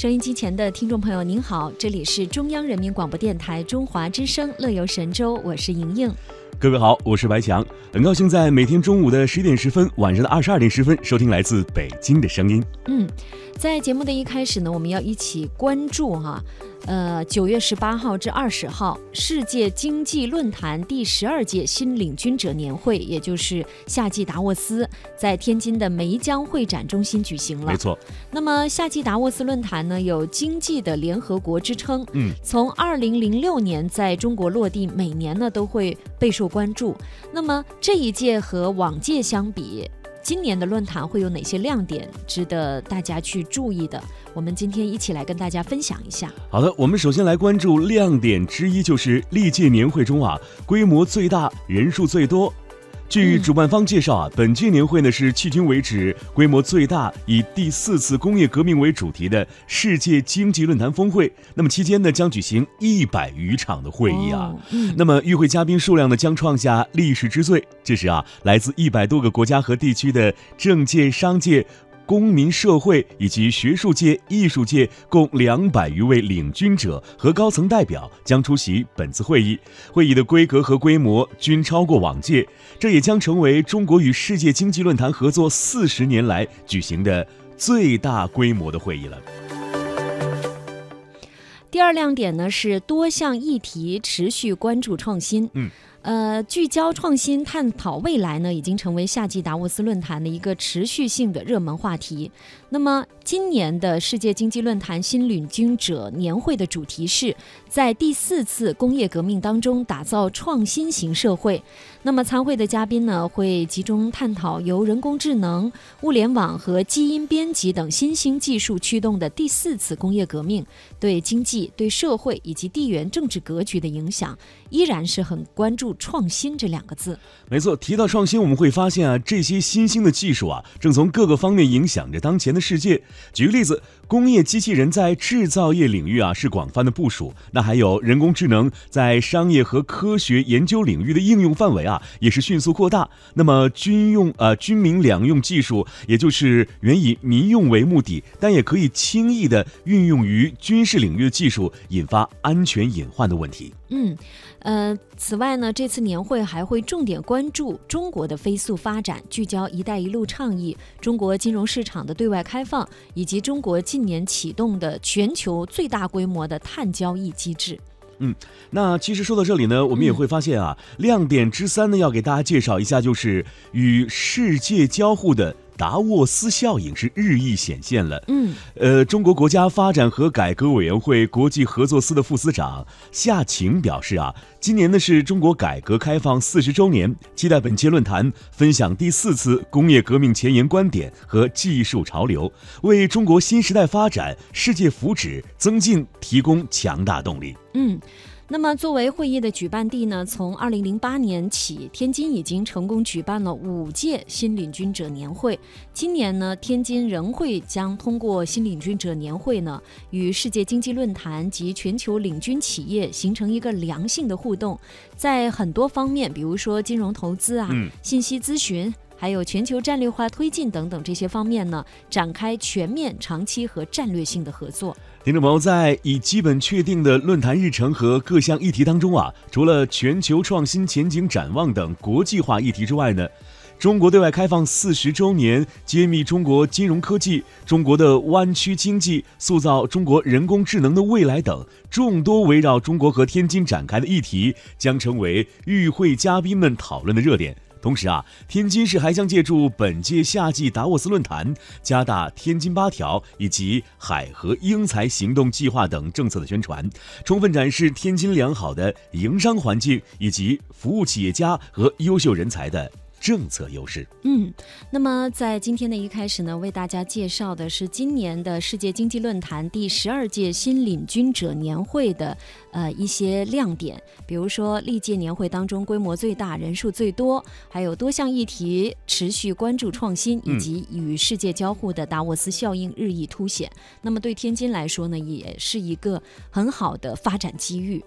收音机前的听众朋友，您好，这里是中央人民广播电台中华之声《乐游神州》，我是莹莹。各位好，我是白强，很高兴在每天中午的十一点十分，晚上的二十二点十分，收听来自北京的声音。嗯，在节目的一开始呢，我们要一起关注哈。呃，九月十八号至二十号，世界经济论坛第十二届新领军者年会，也就是夏季达沃斯，在天津的梅江会展中心举行了。没错。那么夏季达沃斯论坛呢，有经济的联合国之称。嗯。从二零零六年在中国落地，每年呢都会备受关注。那么这一届和往届相比，今年的论坛会有哪些亮点值得大家去注意的？我们今天一起来跟大家分享一下。好的，我们首先来关注亮点之一，就是历届年会中啊，规模最大、人数最多。据主办方介绍啊，本届年会呢是迄今为止规模最大、以第四次工业革命为主题的世界经济论坛峰会。那么期间呢，将举行一百余场的会议啊。那么与会嘉宾数量呢，将创下历史之最。这时啊，来自一百多个国家和地区的政界、商界。公民社会以及学术界、艺术界共两百余位领军者和高层代表将出席本次会议。会议的规格和规模均超过往届，这也将成为中国与世界经济论坛合作四十年来举行的最大规模的会议了。第二亮点呢是多项议题持续关注创新。嗯。呃，聚焦创新、探讨未来呢，已经成为夏季达沃斯论坛的一个持续性的热门话题。那么，今年的世界经济论坛新领军者年会的主题是在第四次工业革命当中打造创新型社会。那么，参会的嘉宾呢，会集中探讨由人工智能、物联网和基因编辑等新兴技术驱动的第四次工业革命对经济、对社会以及地缘政治格局的影响，依然是很关注。创新这两个字，没错。提到创新，我们会发现啊，这些新兴的技术啊，正从各个方面影响着当前的世界。举个例子，工业机器人在制造业领域啊是广泛的部署，那还有人工智能在商业和科学研究领域的应用范围啊也是迅速扩大。那么军用呃军民两用技术，也就是原以民用为目的，但也可以轻易的运用于军事领域的技术，引发安全隐患的问题。嗯，呃，此外呢，这次年会还会重点关注中国的飞速发展，聚焦“一带一路”倡议、中国金融市场的对外开放，以及中国近年启动的全球最大规模的碳交易机制。嗯，那其实说到这里呢，我们也会发现啊，亮点之三呢，要给大家介绍一下，就是与世界交互的。达沃斯效应是日益显现了。嗯，呃，中国国家发展和改革委员会国际合作司的副司长夏晴表示啊，今年呢是中国改革开放四十周年，期待本届论坛分享第四次工业革命前沿观点和技术潮流，为中国新时代发展、世界福祉增进提供强大动力。嗯。那么，作为会议的举办地呢，从二零零八年起，天津已经成功举办了五届新领军者年会。今年呢，天津仍会将通过新领军者年会呢，与世界经济论坛及全球领军企业形成一个良性的互动，在很多方面，比如说金融投资啊、信息咨询，还有全球战略化推进等等这些方面呢，展开全面、长期和战略性的合作。听众朋友，在已基本确定的论坛日程和各项议题当中啊，除了全球创新前景展望等国际化议题之外呢，中国对外开放四十周年、揭秘中国金融科技、中国的湾区经济、塑造中国人工智能的未来等众多围绕中国和天津展开的议题，将成为与会嘉宾们讨论的热点。同时啊，天津市还将借助本届夏季达沃斯论坛，加大“天津八条”以及“海河英才行动计划”等政策的宣传，充分展示天津良好的营商环境以及服务企业家和优秀人才的。政策优势。嗯，那么在今天的一开始呢，为大家介绍的是今年的世界经济论坛第十二届新领军者年会的呃一些亮点，比如说历届年会当中规模最大、人数最多，还有多项议题持续关注创新，以及与世界交互的达沃斯效应日益凸显。那么对天津来说呢，也是一个很好的发展机遇。